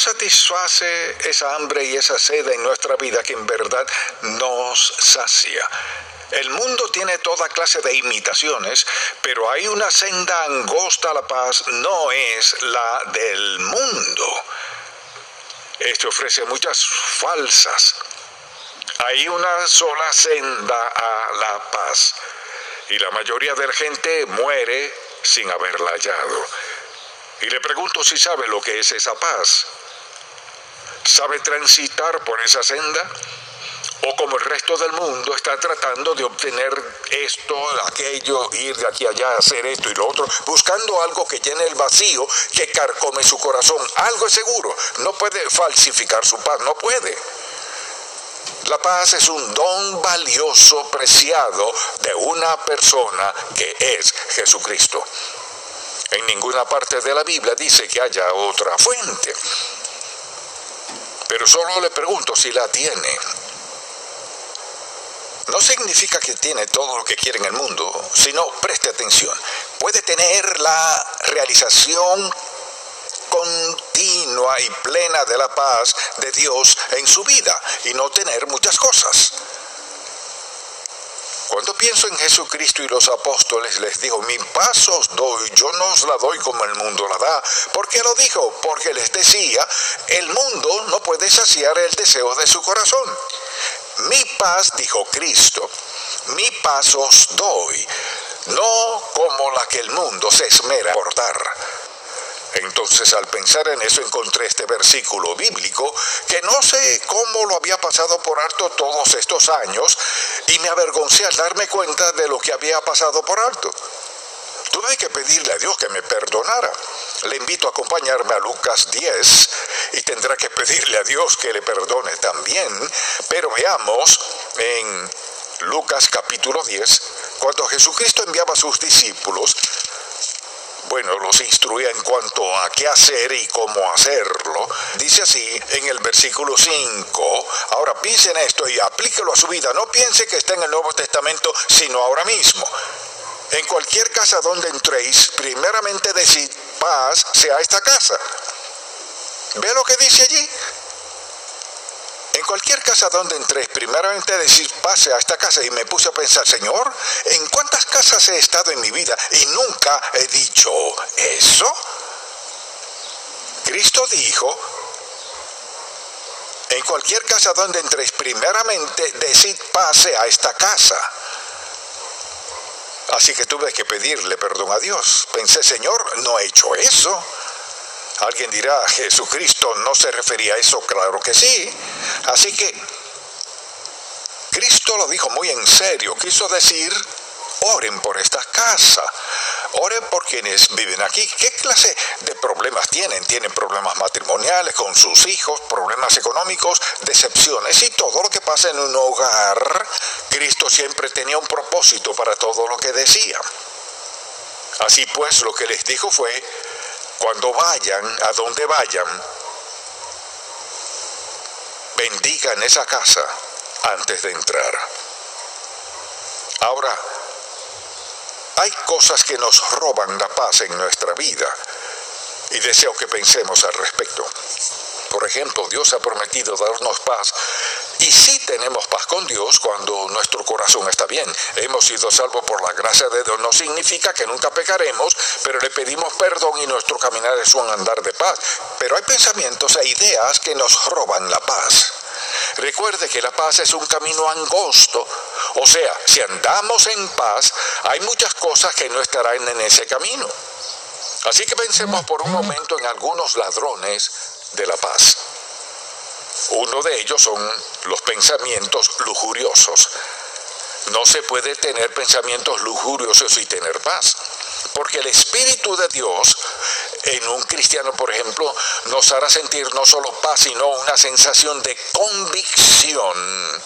satisface esa hambre y esa sed en nuestra vida que en verdad nos sacia. El mundo tiene toda clase de imitaciones, pero hay una senda angosta a la paz, no es la del mundo. Este ofrece muchas falsas. Hay una sola senda a la paz y la mayoría de la gente muere sin haberla hallado. Y le pregunto si sabe lo que es esa paz. ¿Sabe transitar por esa senda? o como el resto del mundo está tratando de obtener esto, aquello, ir de aquí allá, hacer esto y lo otro, buscando algo que llene el vacío que carcome su corazón. Algo es seguro, no puede falsificar su paz, no puede. La paz es un don valioso, preciado de una persona que es Jesucristo. En ninguna parte de la Biblia dice que haya otra fuente. Pero solo le pregunto si la tiene no significa que tiene todo lo que quiere en el mundo, sino preste atención. Puede tener la realización continua y plena de la paz de Dios en su vida y no tener muchas cosas. Cuando pienso en Jesucristo y los apóstoles, les digo, mi paz os doy, yo no os la doy como el mundo la da. ¿Por qué lo dijo? Porque les decía, el mundo no puede saciar el deseo de su corazón. Mi paz, dijo Cristo, mi paz os doy, no como la que el mundo se esmera por dar. Entonces al pensar en eso encontré este versículo bíblico que no sé cómo lo había pasado por alto todos estos años y me avergoncé al darme cuenta de lo que había pasado por alto. Tuve que pedirle a Dios que me perdonara. Le invito a acompañarme a Lucas 10 y tendrá que pedirle a Dios que le perdone también. Pero veamos en Lucas capítulo 10, cuando Jesucristo enviaba a sus discípulos, bueno, los instruía en cuanto a qué hacer y cómo hacerlo. Dice así en el versículo 5, ahora piensen esto y aplíquelo a su vida, no piense que está en el Nuevo Testamento, sino ahora mismo. En cualquier casa donde entréis, primeramente decid, paz sea esta casa. ¿Ve lo que dice allí? En cualquier casa donde entréis, primeramente decid, pase a esta casa. Y me puse a pensar, Señor, ¿en cuántas casas he estado en mi vida y nunca he dicho eso? Cristo dijo, en cualquier casa donde entréis, primeramente decid, pase a esta casa. Así que tuve que pedirle perdón a Dios. Pensé, Señor, no he hecho eso. Alguien dirá, Jesucristo no se refería a eso, claro que sí. Así que Cristo lo dijo muy en serio, quiso decir, oren por esta casa, oren por quienes viven aquí. ¿Qué clase de problemas tienen? Tienen problemas matrimoniales con sus hijos, problemas económicos, decepciones y todo lo que pasa en un hogar. Cristo siempre tenía un propósito para todo lo que decía. Así pues, lo que les dijo fue, cuando vayan, a donde vayan, bendigan esa casa antes de entrar. Ahora, hay cosas que nos roban la paz en nuestra vida y deseo que pensemos al respecto. Por ejemplo, Dios ha prometido darnos paz y sí tenemos paz con Dios cuando nuestro corazón está bien. Hemos sido salvos por la gracia de Dios. No significa que nunca pecaremos, pero le pedimos perdón y nuestro caminar es un andar de paz. Pero hay pensamientos e ideas que nos roban la paz. Recuerde que la paz es un camino angosto. O sea, si andamos en paz, hay muchas cosas que no estarán en ese camino. Así que pensemos por un momento en algunos ladrones de la paz. Uno de ellos son los pensamientos lujuriosos. No se puede tener pensamientos lujuriosos y tener paz. Porque el Espíritu de Dios en un cristiano, por ejemplo, nos hará sentir no solo paz, sino una sensación de convicción.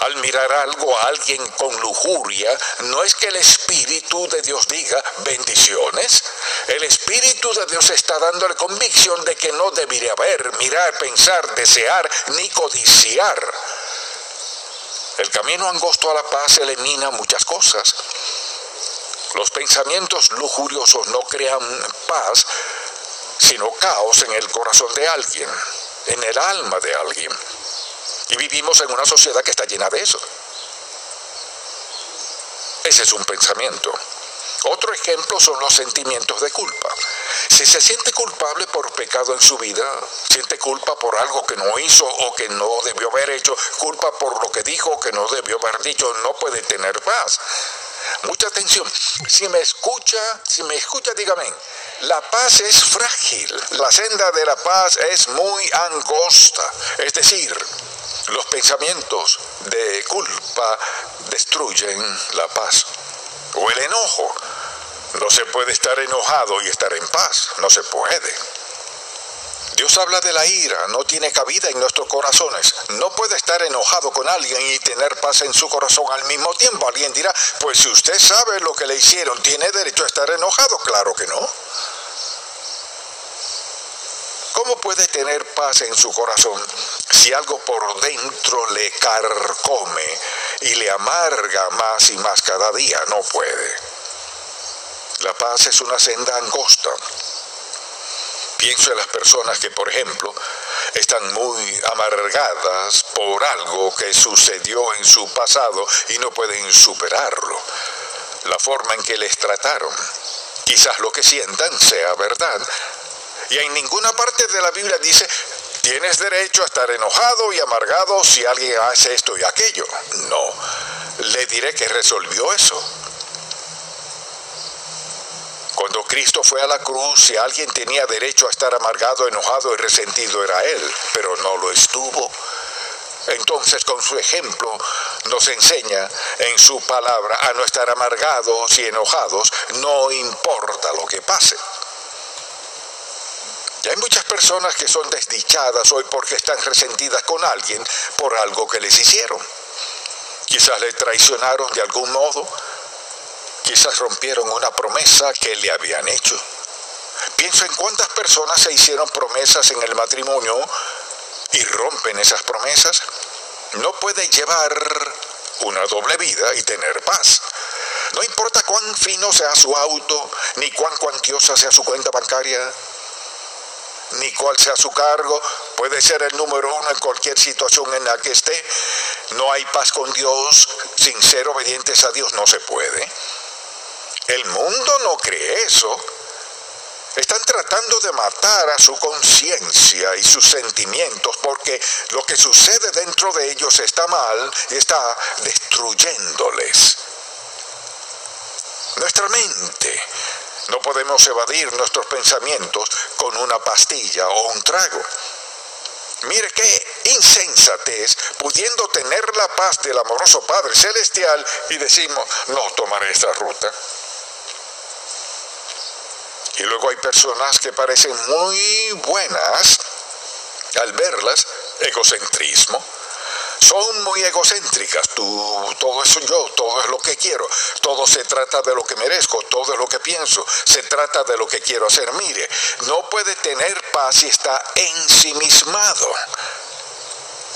Al mirar algo a alguien con lujuria, no es que el Espíritu de Dios diga bendiciones. El Espíritu de Dios está dándole convicción de que no debería ver, mirar, pensar, desear, ni codiciar. El camino angosto a la paz elimina muchas cosas. Los pensamientos lujuriosos no crean paz, sino caos en el corazón de alguien, en el alma de alguien. Y vivimos en una sociedad que está llena de eso. Ese es un pensamiento. Otro ejemplo son los sentimientos de culpa. Si se siente culpable por pecado en su vida, siente culpa por algo que no hizo o que no debió haber hecho, culpa por lo que dijo o que no debió haber dicho, no puede tener paz. Mucha atención. Si me escucha, si me escucha, dígame, la paz es frágil. La senda de la paz es muy angosta. Es decir, los pensamientos de culpa destruyen la paz. O el enojo. No se puede estar enojado y estar en paz. No se puede. Dios habla de la ira, no tiene cabida en nuestros corazones. No puede estar enojado con alguien y tener paz en su corazón al mismo tiempo. Alguien dirá, pues si usted sabe lo que le hicieron, ¿tiene derecho a estar enojado? Claro que no. ¿Cómo puede tener paz en su corazón si algo por dentro le carcome y le amarga más y más cada día? No puede. La paz es una senda angosta Pienso en las personas que, por ejemplo, están muy amargadas por algo que sucedió en su pasado y no pueden superarlo. La forma en que les trataron. Quizás lo que sientan sea verdad. Y en ninguna parte de la Biblia dice, tienes derecho a estar enojado y amargado si alguien hace esto y aquello. No, le diré que resolvió eso. Cuando Cristo fue a la cruz, si alguien tenía derecho a estar amargado, enojado y resentido, era Él, pero no lo estuvo. Entonces, con su ejemplo, nos enseña en su palabra a no estar amargados y enojados, no importa lo que pase. Y hay muchas personas que son desdichadas hoy porque están resentidas con alguien por algo que les hicieron. Quizás le traicionaron de algún modo, Quizás rompieron una promesa que le habían hecho. Pienso en cuántas personas se hicieron promesas en el matrimonio y rompen esas promesas. No puede llevar una doble vida y tener paz. No importa cuán fino sea su auto, ni cuán cuantiosa sea su cuenta bancaria, ni cuál sea su cargo, puede ser el número uno en cualquier situación en la que esté. No hay paz con Dios sin ser obedientes a Dios, no se puede. El mundo no cree eso. Están tratando de matar a su conciencia y sus sentimientos porque lo que sucede dentro de ellos está mal y está destruyéndoles. Nuestra mente. No podemos evadir nuestros pensamientos con una pastilla o un trago. Mire qué insensatez pudiendo tener la paz del amoroso Padre Celestial y decimos, no tomaré esta ruta. Y luego hay personas que parecen muy buenas al verlas, egocentrismo. Son muy egocéntricas, tú, todo eso yo, todo es lo que quiero, todo se trata de lo que merezco, todo es lo que pienso, se trata de lo que quiero hacer. Mire, no puede tener paz si está ensimismado.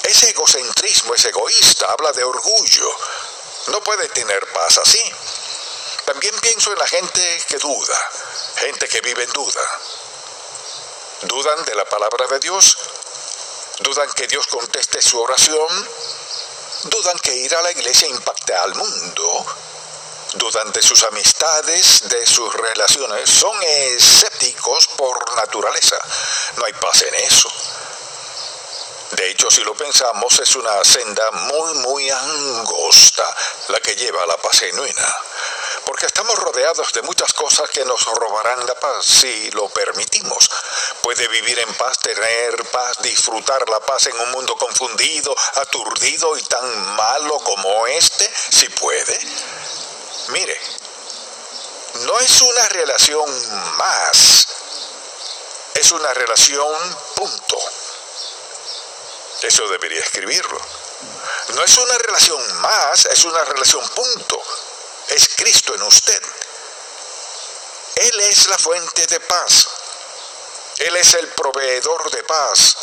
Ese egocentrismo es egoísta, habla de orgullo. No puede tener paz así. También pienso en la gente que duda, gente que vive en duda. Dudan de la palabra de Dios, dudan que Dios conteste su oración, dudan que ir a la iglesia impacte al mundo, dudan de sus amistades, de sus relaciones, son escépticos por naturaleza. No hay paz en eso. De hecho, si lo pensamos, es una senda muy, muy angosta la que lleva a la paz genuina porque estamos rodeados de muchas cosas que nos robarán la paz si lo permitimos. Puede vivir en paz, tener paz, disfrutar la paz en un mundo confundido, aturdido y tan malo como este, si puede. Mire, no es una relación más, es una relación punto. Eso debería escribirlo. No es una relación más, es una relación punto es Cristo en usted. Él es la fuente de paz. Él es el proveedor de paz.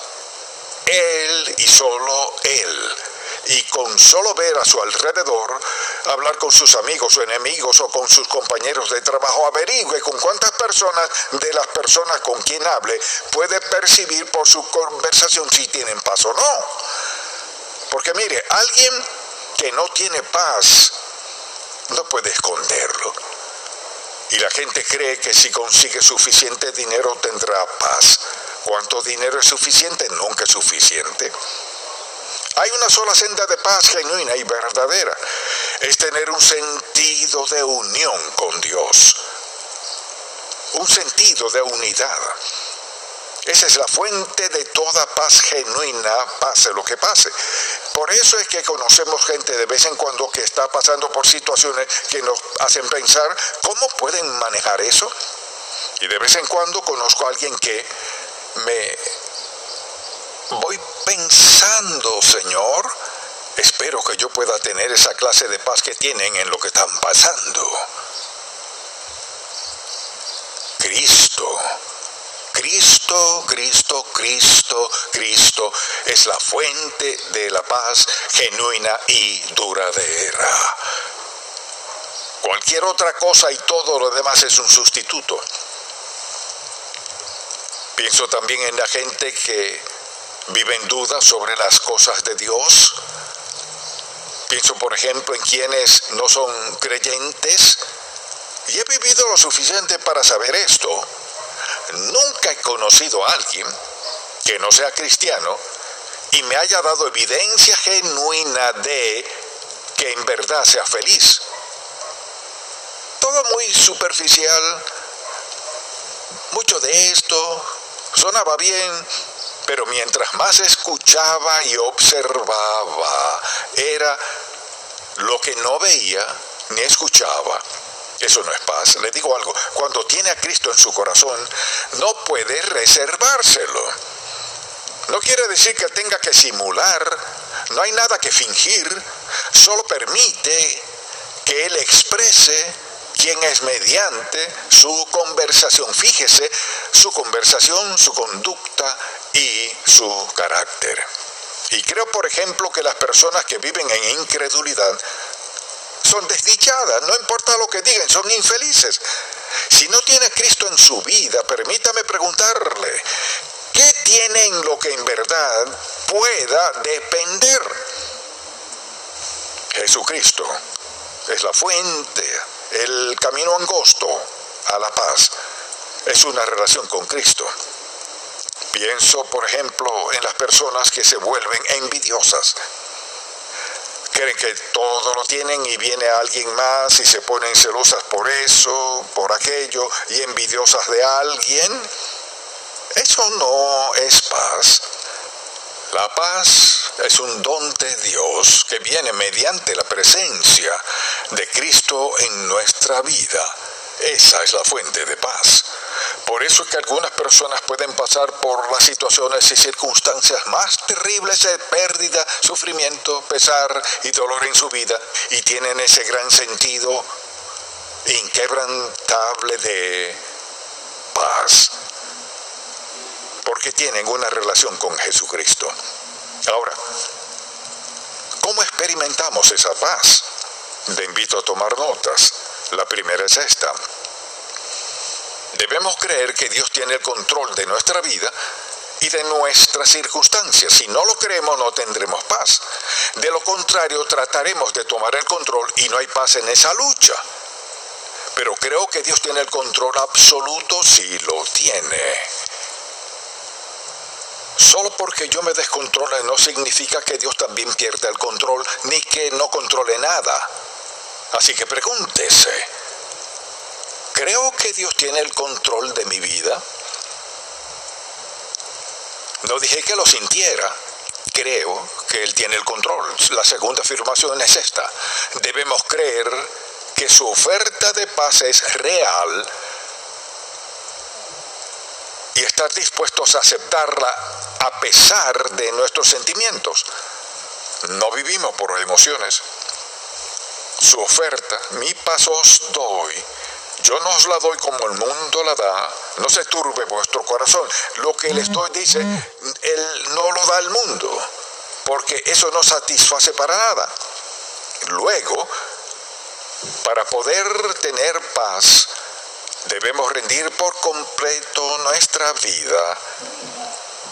Él y solo Él. y con solo ver a su alrededor, hablar con sus amigos o enemigos o con sus compañeros de trabajo, averigüe con cuántas personas de las personas con quien hable puede percibir por su conversación si tienen paz o no. Porque mire, alguien que no tiene paz no puede esconderlo. Y la gente cree que si consigue suficiente dinero tendrá paz. ¿Cuánto dinero es suficiente? Nunca es suficiente. Hay una sola senda de paz genuina y verdadera. Es tener un sentido de unión con Dios. Un sentido de unidad. Esa es la fuente de toda paz genuina, pase lo que pase. Por eso es que conocemos gente de vez en cuando que está pasando por situaciones que nos hacen pensar cómo pueden manejar eso. Y de vez en cuando conozco a alguien que me voy pensando, Señor, espero que yo pueda tener esa clase de paz que tienen en lo que están pasando. Cristo Cristo, Cristo, Cristo, es la fuente de la paz genuina y duradera. Cualquier otra cosa y todo lo demás es un sustituto. Pienso también en la gente que vive en duda sobre las cosas de Dios. Pienso, por ejemplo, en quienes no son creyentes. Y he vivido lo suficiente para saber esto Nunca he conocido a alguien que no sea cristiano y me haya dado evidencia genuina de que en verdad sea feliz. Todo muy superficial, mucho de esto sonaba bien, pero mientras más escuchaba y observaba, era lo que no veía ni escuchaba eso no es paz. Le digo algo, cuando tiene a Cristo en su corazón, no puede reservárselo. No quiere decir que tenga que simular, no hay nada que fingir, solo permite que Él exprese quién es mediante su conversación. Fíjese su conversación, su conducta y su carácter. Y creo, por ejemplo, que las personas que viven en incredulidad son desdichadas, no importa lo que digan, son infelices. Si no tiene a Cristo en su vida, permítame preguntarle, ¿qué tiene en lo que en verdad pueda depender? Jesucristo es la fuente, el camino angosto a la paz. Es una relación con Cristo. Pienso, por ejemplo, en las personas que se vuelven envidiosas creen que todo lo tienen y viene alguien más y se ponen celosas por eso, por aquello y envidiosas de alguien. Eso no es paz. La paz es un don de Dios que viene mediante la presencia de Cristo en nuestra vida. Esa es la fuente de paz. Por eso es que algunas personas pueden pasar por las situaciones y circunstancias más terribles de pérdida, sufrimiento, pesar y dolor en su vida y tienen ese gran sentido inquebrantable de paz. Porque tienen una relación con Jesucristo. Ahora, ¿cómo experimentamos esa paz? Le invito a tomar notas. La primera es esta. Debemos creer que Dios tiene el control de nuestra vida y de nuestras circunstancias. Si no lo creemos, no tendremos paz. De lo contrario, trataremos de tomar el control y no hay paz en esa lucha. Pero creo que Dios tiene el control absoluto si lo tiene. Solo porque yo me descontrole no significa que Dios también pierda el control ni que no controle nada. Así que pregúntese, ¿creo que Dios tiene el control de mi vida? No dije que lo sintiera, creo que Él tiene el control. La segunda afirmación es esta. Debemos creer que su oferta de paz es real y estar dispuestos a aceptarla a pesar de nuestros sentimientos. No vivimos por emociones su oferta, mi paz os doy. Yo no os la doy como el mundo la da, no se turbe vuestro corazón. Lo que les doy, dice, él no lo da el mundo. porque eso no satisface para nada. Luego, para poder tener paz, debemos rendir por completo nuestra vida,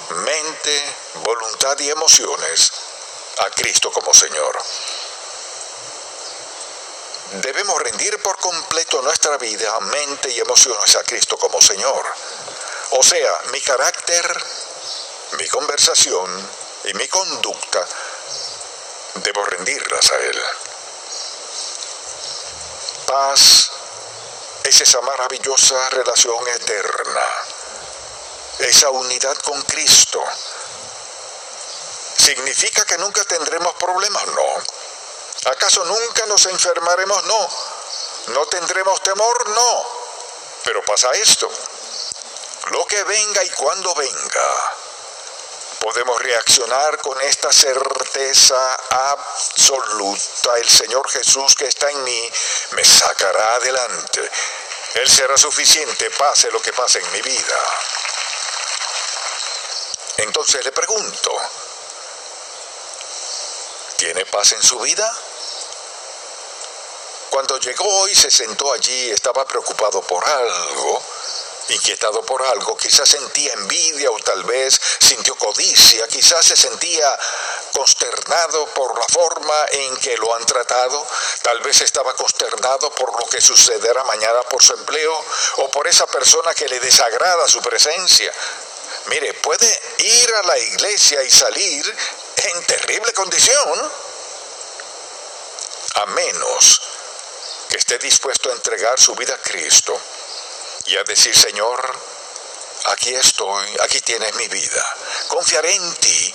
mente, voluntad y emociones a Cristo como Señor. Debemos rendir por completo nuestra vida, mente y emociones a Cristo como Señor. O sea, mi carácter, mi conversación y mi conducta, debo rendirlas a Él. Paz es esa maravillosa relación eterna, esa unidad con Cristo. ¿Significa que nunca tendremos problemas? No. ¿Acaso nunca nos enfermaremos? No. ¿No tendremos temor? No. Pero pasa esto. Lo que venga y cuando venga, podemos reaccionar con esta certeza absoluta. El Señor Jesús que está en mí me sacará adelante. Él será suficiente, pase lo que pase en mi vida. Entonces le pregunto, ¿tiene paz en su vida? Cuando llegó y se sentó allí, estaba preocupado por algo inquietado por algo, quizás sentía envidia o tal vez sintió codicia, quizás se sentía consternado por la forma en que lo han tratado, tal vez estaba consternado por lo que sucederá mañana por su empleo o por esa persona que le desagrada su presencia. Mire, puede ir a la iglesia y salir en terrible condición, a menos que esté dispuesto a entregar su vida a Cristo y a decir, Señor, aquí estoy, aquí tienes mi vida. Confiaré en ti,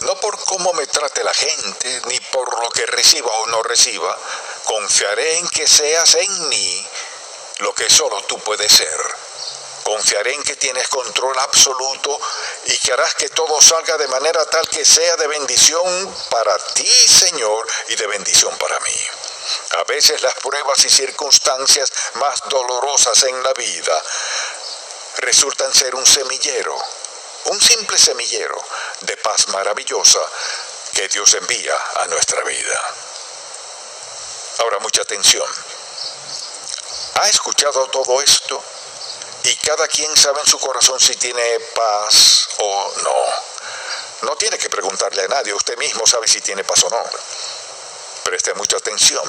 no por cómo me trate la gente, ni por lo que reciba o no reciba. Confiaré en que seas en mí lo que solo tú puedes ser. Confiaré en que tienes control absoluto y que harás que todo salga de manera tal que sea de bendición para ti, Señor, y de bendición para mí. A veces las pruebas y circunstancias más dolorosas en la vida resultan ser un semillero, un simple semillero de paz maravillosa que Dios envía a nuestra vida. Ahora mucha atención. ¿Ha escuchado todo esto? Y cada quien sabe en su corazón si tiene paz o no. No tiene que preguntarle a nadie, usted mismo sabe si tiene paz o no. Preste mucha atención.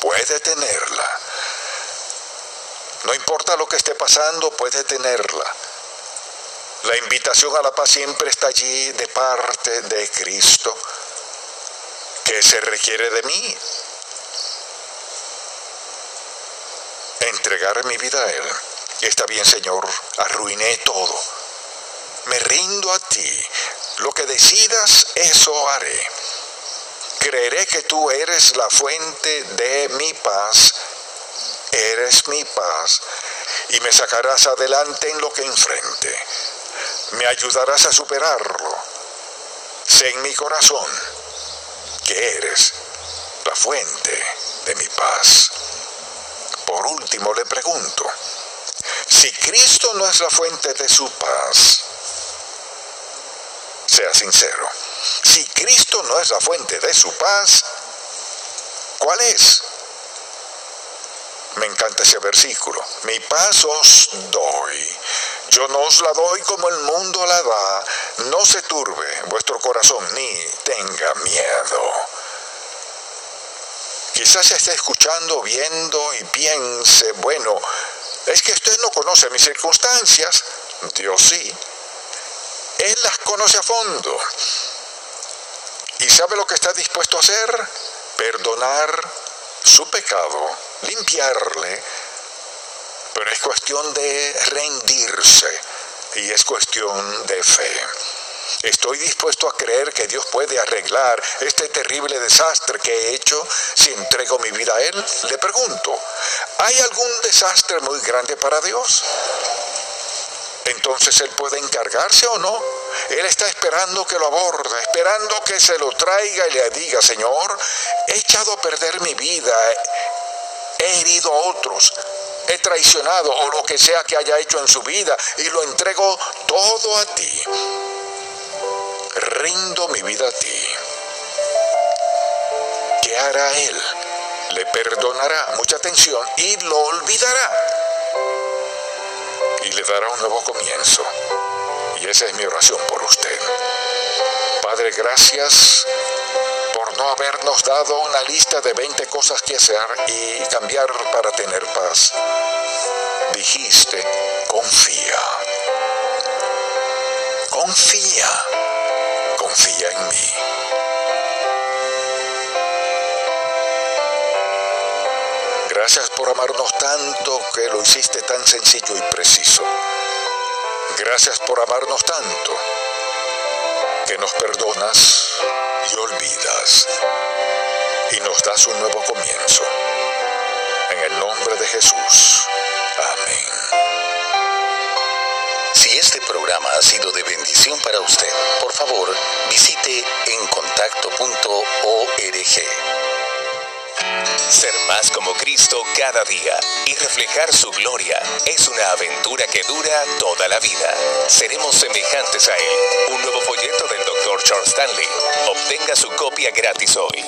Puede tenerla. No importa lo que esté pasando, puede tenerla. La invitación a la paz siempre está allí de parte de Cristo. ¿Qué se requiere de mí? Entregar mi vida a Él. Está bien, Señor, arruiné todo. Me rindo a ti. Lo que decidas, eso haré. Creeré que tú eres la fuente de mi paz, eres mi paz, y me sacarás adelante en lo que enfrente. Me ayudarás a superarlo. Sé en mi corazón que eres la fuente de mi paz. Por último le pregunto, si Cristo no es la fuente de su paz, sea sincero, si Cristo no es la fuente de su paz, ¿cuál es? Me encanta ese versículo. Mi paz os doy. Yo no os la doy como el mundo la da. No se turbe vuestro corazón ni tenga miedo. Quizás esté escuchando, viendo y piense, bueno, es que usted no conoce mis circunstancias. Dios sí. Él las conoce a fondo. ¿Y sabe lo que está dispuesto a hacer? Perdonar su pecado, limpiarle. Pero es cuestión de rendirse y es cuestión de fe. Estoy dispuesto a creer que Dios puede arreglar este terrible desastre que he hecho si entrego mi vida a Él. Le pregunto, ¿hay algún desastre muy grande para Dios? Entonces Él puede encargarse o no él está esperando que lo aborde, esperando que se lo traiga y le diga, Señor, he echado a perder mi vida, he herido a otros, he traicionado o lo que sea que haya hecho en su vida y lo entrego todo a ti. rindo mi vida a ti. ¿Qué hará Él? Le perdonará mucha atención y lo olvidará. Y le dará un nuevo comienzo. Y esa es mi oración por usted. Padre, gracias por no habernos dado una lista de 20 cosas que hacer y cambiar para tener paz. Dijiste, confía. Confía. Confía en mí. Gracias por amarnos tanto que lo hiciste tan sencillo y preciso. Gracias por amarnos tanto que nos perdonas y olvidas y nos das un nuevo comienzo. En el nombre de Jesús. Amén. Si este programa ha sido de bendición para usted, por favor, visite encontacto.org. Ser más como Cristo cada día y reflejar su gloria es una aventura que dura toda la vida. Seremos semejantes a Él. Un nuevo folleto del Dr. Charles Stanley. Obtenga su copia gratis hoy.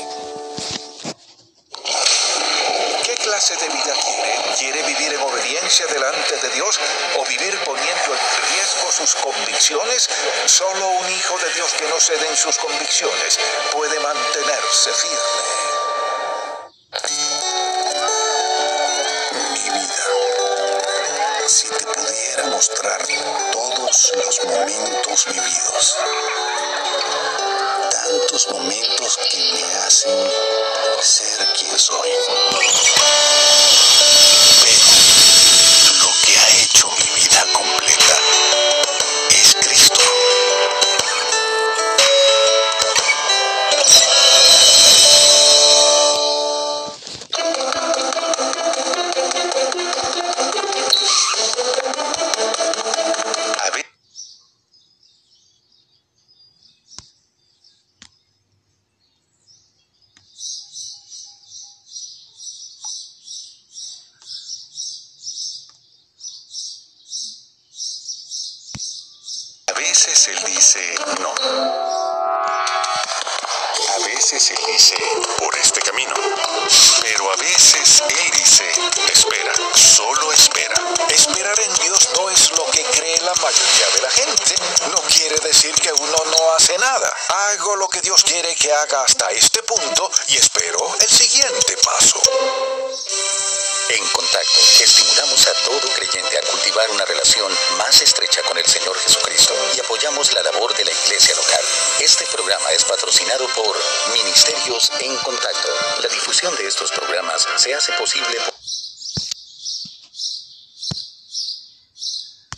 ¿Qué clase de vida quiere? ¿Quiere vivir en obediencia delante de Dios o vivir poniendo en riesgo sus convicciones? Solo un hijo de Dios que no cede en sus convicciones puede mantenerse firme. Mi vida, si te pudiera mostrar todos los momentos vividos, tantos momentos que me hacen veces él dice no. A veces él dice por este camino. Pero a veces él dice espera, solo espera. Esperar en Dios no es lo que cree la mayoría de la gente. No quiere decir que uno no hace nada. Hago lo que Dios quiere que haga hasta este punto y espero el siguiente paso. En contacto, estimulamos a todo creyente a cultivar una relación más estrecha con el Señor Jesucristo y apoyamos la labor de la iglesia local. Este programa es patrocinado por Ministerios en Contacto. La difusión de estos programas se hace posible por...